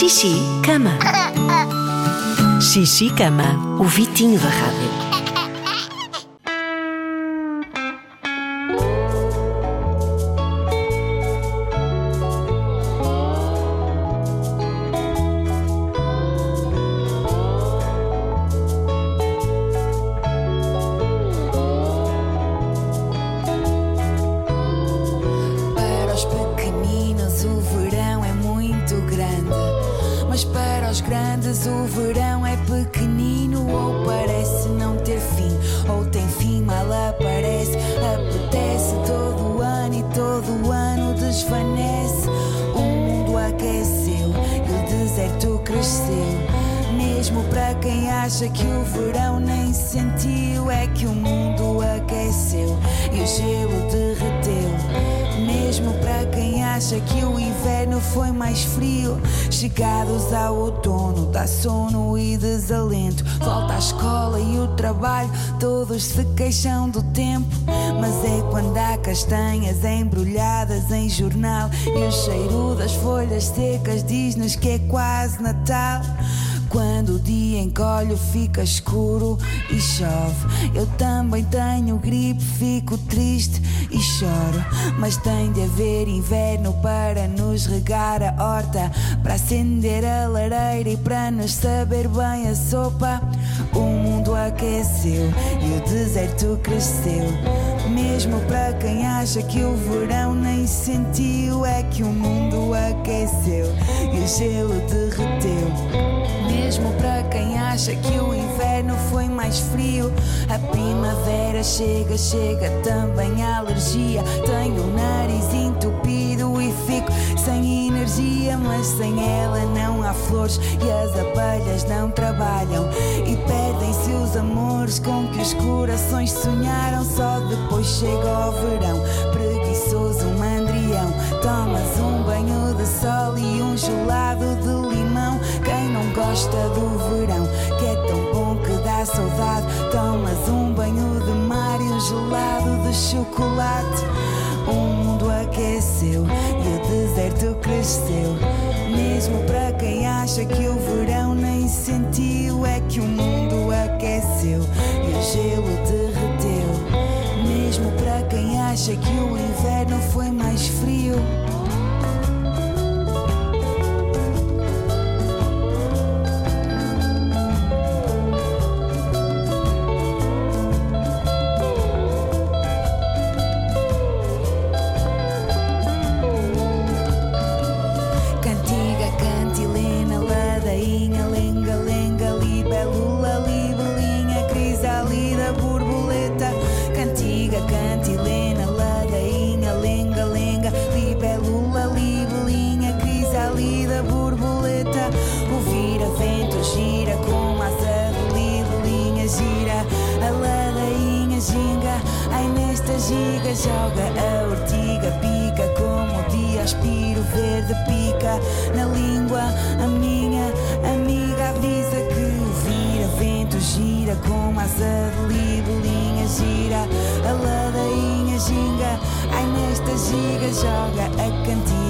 Xixi, cama. Xixi, cama. O Vitinho da Rádio. Mas para os grandes o verão é pequenino ou parece não ter fim, ou tem fim mal aparece, apetece todo o ano e todo o ano desvanece. O mundo aqueceu e o deserto cresceu. Mesmo para quem acha que o verão nem sentiu, é que o mundo aqueceu e o gelo acha que o inverno foi mais frio, chegados ao outono, dá sono e desalento. Volta à escola e o trabalho, todos se queixam do tempo. Mas é quando há castanhas embrulhadas em jornal e o cheiro das folhas secas diz-nos que é quase Natal. Quando o dia encolhe, fica escuro e chove. Eu também tenho gripe, fico triste e choro. Mas tem de haver inverno para nos regar a horta, para acender a lareira e para nos saber bem a sopa. O mundo aqueceu e o deserto cresceu. Mesmo para quem acha que o verão nem sentiu, é que o mundo aqueceu e o gelo derreteu. Mesmo para quem acha que o inverno foi mais frio, a primavera chega, chega também a alergia. Tenho o nariz entupido e fico sem energia, mas sem ela não há flores e as abelhas não trabalham e perdem-se os amores com que os corações sonharam. Só depois chega o verão, preguiçoso mandrião. Tomas um banho de sol e um gelado de gosta do verão, que é tão bom que dá saudade. Tomas um banho de mar e um gelado de chocolate. O mundo aqueceu e o deserto cresceu. Mesmo para quem acha que o verão nem sentiu, é que o mundo aqueceu e o gelo derreteu. Mesmo para quem acha que o inverno foi mais frio. Nesta giga joga a ortiga, pica como o dia aspiro verde pica na língua. A minha amiga avisa que o vira-vento gira com asa de libelinha, gira a ladainha, ginga. Ai, nesta giga joga a cantiga,